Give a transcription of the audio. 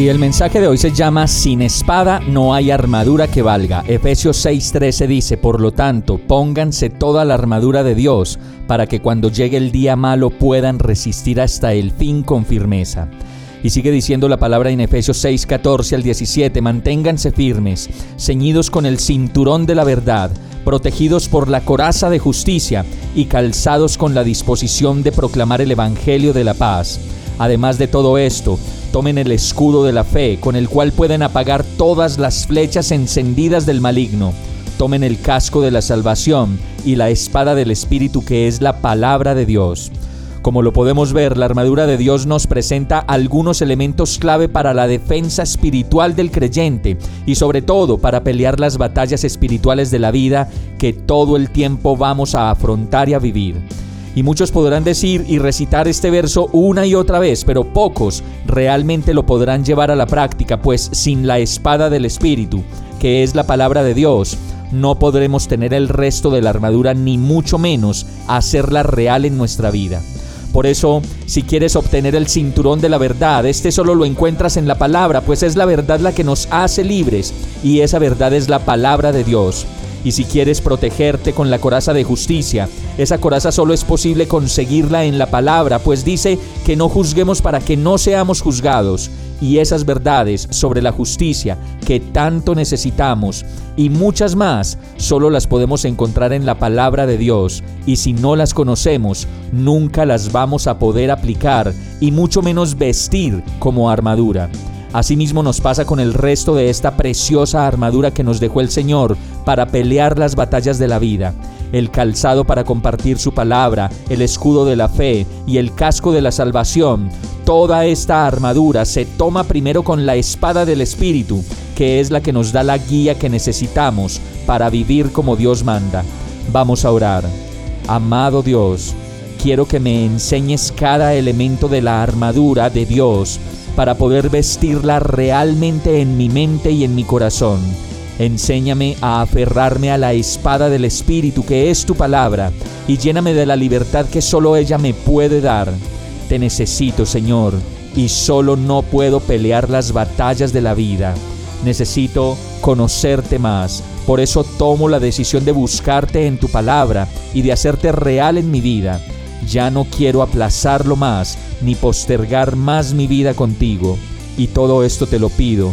Y el mensaje de hoy se llama Sin espada no hay armadura que valga. Efesios 6:13 dice, por lo tanto, pónganse toda la armadura de Dios para que cuando llegue el día malo puedan resistir hasta el fin con firmeza. Y sigue diciendo la palabra en Efesios 6, 14 al 17, manténganse firmes, ceñidos con el cinturón de la verdad, protegidos por la coraza de justicia y calzados con la disposición de proclamar el Evangelio de la paz. Además de todo esto, tomen el escudo de la fe, con el cual pueden apagar todas las flechas encendidas del maligno. Tomen el casco de la salvación y la espada del Espíritu que es la palabra de Dios. Como lo podemos ver, la armadura de Dios nos presenta algunos elementos clave para la defensa espiritual del creyente y sobre todo para pelear las batallas espirituales de la vida que todo el tiempo vamos a afrontar y a vivir. Y muchos podrán decir y recitar este verso una y otra vez, pero pocos realmente lo podrán llevar a la práctica, pues sin la espada del Espíritu, que es la palabra de Dios, no podremos tener el resto de la armadura ni mucho menos hacerla real en nuestra vida. Por eso, si quieres obtener el cinturón de la verdad, este solo lo encuentras en la palabra, pues es la verdad la que nos hace libres y esa verdad es la palabra de Dios. Y si quieres protegerte con la coraza de justicia, esa coraza solo es posible conseguirla en la palabra, pues dice que no juzguemos para que no seamos juzgados. Y esas verdades sobre la justicia que tanto necesitamos y muchas más solo las podemos encontrar en la palabra de Dios. Y si no las conocemos, nunca las vamos a poder aplicar y mucho menos vestir como armadura. Asimismo nos pasa con el resto de esta preciosa armadura que nos dejó el Señor para pelear las batallas de la vida. El calzado para compartir su palabra, el escudo de la fe y el casco de la salvación. Toda esta armadura se toma primero con la espada del Espíritu, que es la que nos da la guía que necesitamos para vivir como Dios manda. Vamos a orar. Amado Dios, quiero que me enseñes cada elemento de la armadura de Dios para poder vestirla realmente en mi mente y en mi corazón. Enséñame a aferrarme a la espada del Espíritu que es tu palabra y lléname de la libertad que solo ella me puede dar. Te necesito, Señor, y solo no puedo pelear las batallas de la vida. Necesito conocerte más. Por eso tomo la decisión de buscarte en tu palabra y de hacerte real en mi vida. Ya no quiero aplazarlo más ni postergar más mi vida contigo. Y todo esto te lo pido